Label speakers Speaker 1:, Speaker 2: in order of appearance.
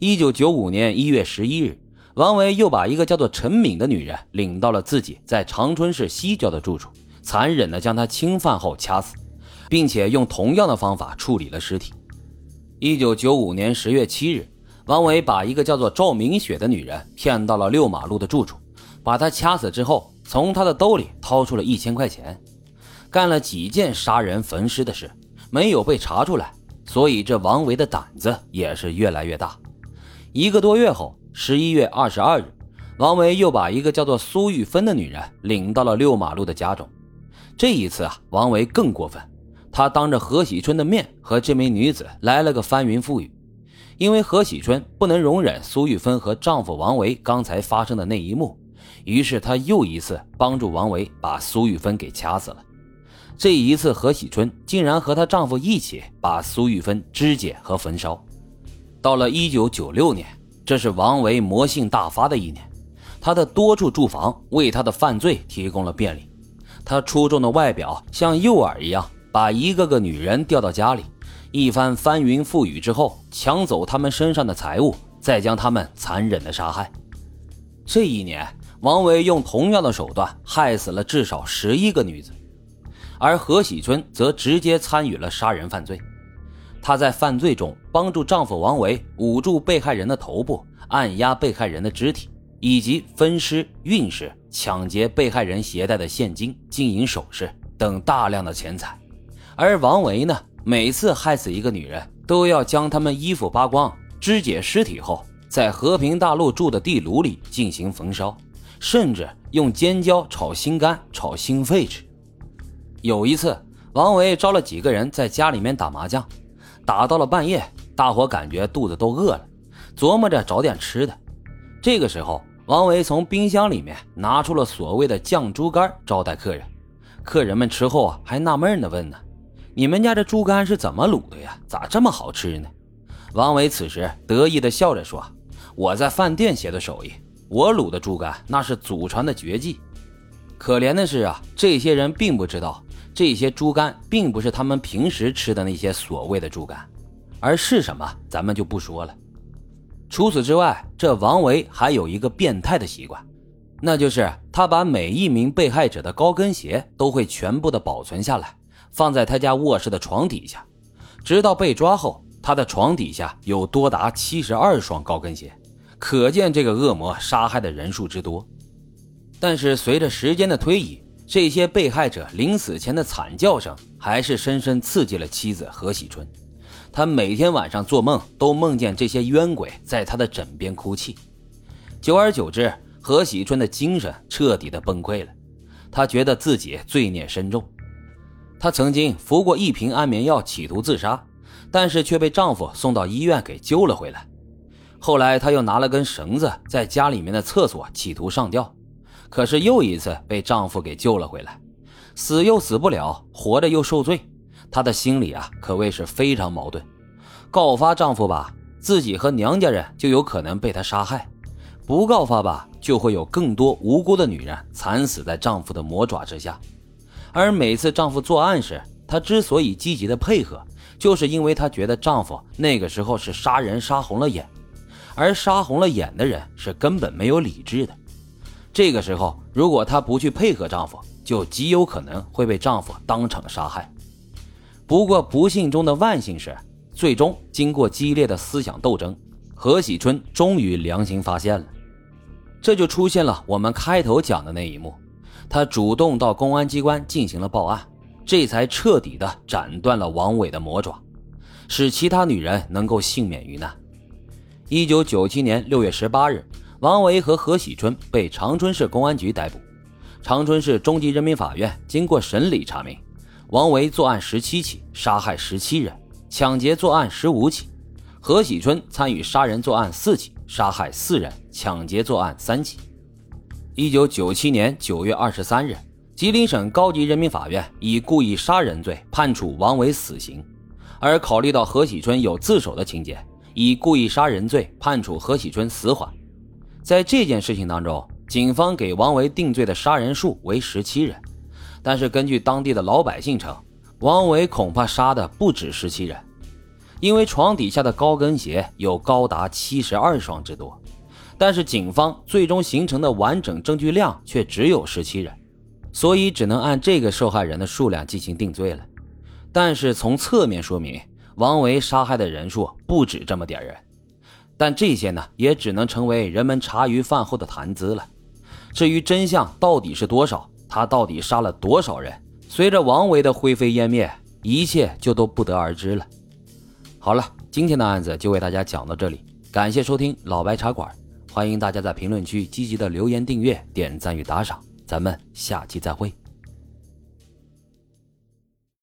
Speaker 1: 一九九五年一月十一日，王维又把一个叫做陈敏的女人领到了自己在长春市西郊的住处，残忍地将她侵犯后掐死，并且用同样的方法处理了尸体。一九九五年十月七日，王维把一个叫做赵明雪的女人骗到了六马路的住处，把她掐死之后，从她的兜里掏出了一千块钱，干了几件杀人焚尸的事，没有被查出来，所以这王维的胆子也是越来越大。一个多月后，十一月二十二日，王维又把一个叫做苏玉芬的女人领到了六马路的家中。这一次啊，王维更过分，他当着何喜春的面和这名女子来了个翻云覆雨。因为何喜春不能容忍苏玉芬和丈夫王维刚才发生的那一幕，于是他又一次帮助王维把苏玉芬给掐死了。这一次，何喜春竟然和她丈夫一起把苏玉芬肢解和焚烧。到了一九九六年，这是王维魔性大发的一年，他的多处住房为他的犯罪提供了便利。他出众的外表像诱饵一样，把一个个女人调到家里，一番翻云覆雨之后，抢走他们身上的财物，再将他们残忍的杀害。这一年，王维用同样的手段害死了至少十一个女子，而何喜春则直接参与了杀人犯罪。她在犯罪中帮助丈夫王维捂住被害人的头部，按压被害人的肢体，以及分尸、运尸、抢劫被害人携带的现金、金银首饰等大量的钱财。而王维呢，每次害死一个女人，都要将她们衣服扒光，肢解尸体后，在和平大路住的地炉里进行焚烧，甚至用尖椒炒心肝、炒心肺吃。有一次，王维招了几个人在家里面打麻将。打到了半夜，大伙感觉肚子都饿了，琢磨着找点吃的。这个时候，王维从冰箱里面拿出了所谓的酱猪肝招待客人。客人们吃后啊，还纳闷的问呢：“你们家这猪肝是怎么卤的呀？咋这么好吃呢？”王维此时得意的笑着说：“我在饭店学的手艺，我卤的猪肝那是祖传的绝技。”可怜的是啊，这些人并不知道。这些猪肝并不是他们平时吃的那些所谓的猪肝，而是什么，咱们就不说了。除此之外，这王维还有一个变态的习惯，那就是他把每一名被害者的高跟鞋都会全部的保存下来，放在他家卧室的床底下，直到被抓后，他的床底下有多达七十二双高跟鞋，可见这个恶魔杀害的人数之多。但是随着时间的推移，这些被害者临死前的惨叫声，还是深深刺激了妻子何喜春。她每天晚上做梦，都梦见这些冤鬼在她的枕边哭泣。久而久之，何喜春的精神彻底的崩溃了。她觉得自己罪孽深重。她曾经服过一瓶安眠药，企图自杀，但是却被丈夫送到医院给救了回来。后来，她又拿了根绳子，在家里面的厕所企图上吊。可是又一次被丈夫给救了回来，死又死不了，活着又受罪，她的心里啊可谓是非常矛盾。告发丈夫吧，自己和娘家人就有可能被他杀害；不告发吧，就会有更多无辜的女人惨死在丈夫的魔爪之下。而每次丈夫作案时，她之所以积极的配合，就是因为她觉得丈夫那个时候是杀人杀红了眼，而杀红了眼的人是根本没有理智的。这个时候，如果她不去配合丈夫，就极有可能会被丈夫当场杀害。不过，不幸中的万幸是，最终经过激烈的思想斗争，何喜春终于良心发现了。这就出现了我们开头讲的那一幕，她主动到公安机关进行了报案，这才彻底的斩断了王伟的魔爪，使其他女人能够幸免于难。一九九七年六月十八日。王维和何喜春被长春市公安局逮捕。长春市中级人民法院经过审理查明，王维作案十七起，杀害十七人；抢劫作案十五起；何喜春参与杀人作案四起，杀害四人；抢劫作案三起。一九九七年九月二十三日，吉林省高级人民法院以故意杀人罪判处王维死刑，而考虑到何喜春有自首的情节，以故意杀人罪判处何喜春死缓。在这件事情当中，警方给王维定罪的杀人数为十七人，但是根据当地的老百姓称，王维恐怕杀的不止十七人，因为床底下的高跟鞋有高达七十二双之多，但是警方最终形成的完整证据量却只有十七人，所以只能按这个受害人的数量进行定罪了。但是从侧面说明，王维杀害的人数不止这么点人。但这些呢，也只能成为人们茶余饭后的谈资了。至于真相到底是多少，他到底杀了多少人，随着王维的灰飞烟灭，一切就都不得而知了。好了，今天的案子就为大家讲到这里，感谢收听老白茶馆，欢迎大家在评论区积极的留言、订阅、点赞与打赏，咱们下期再会。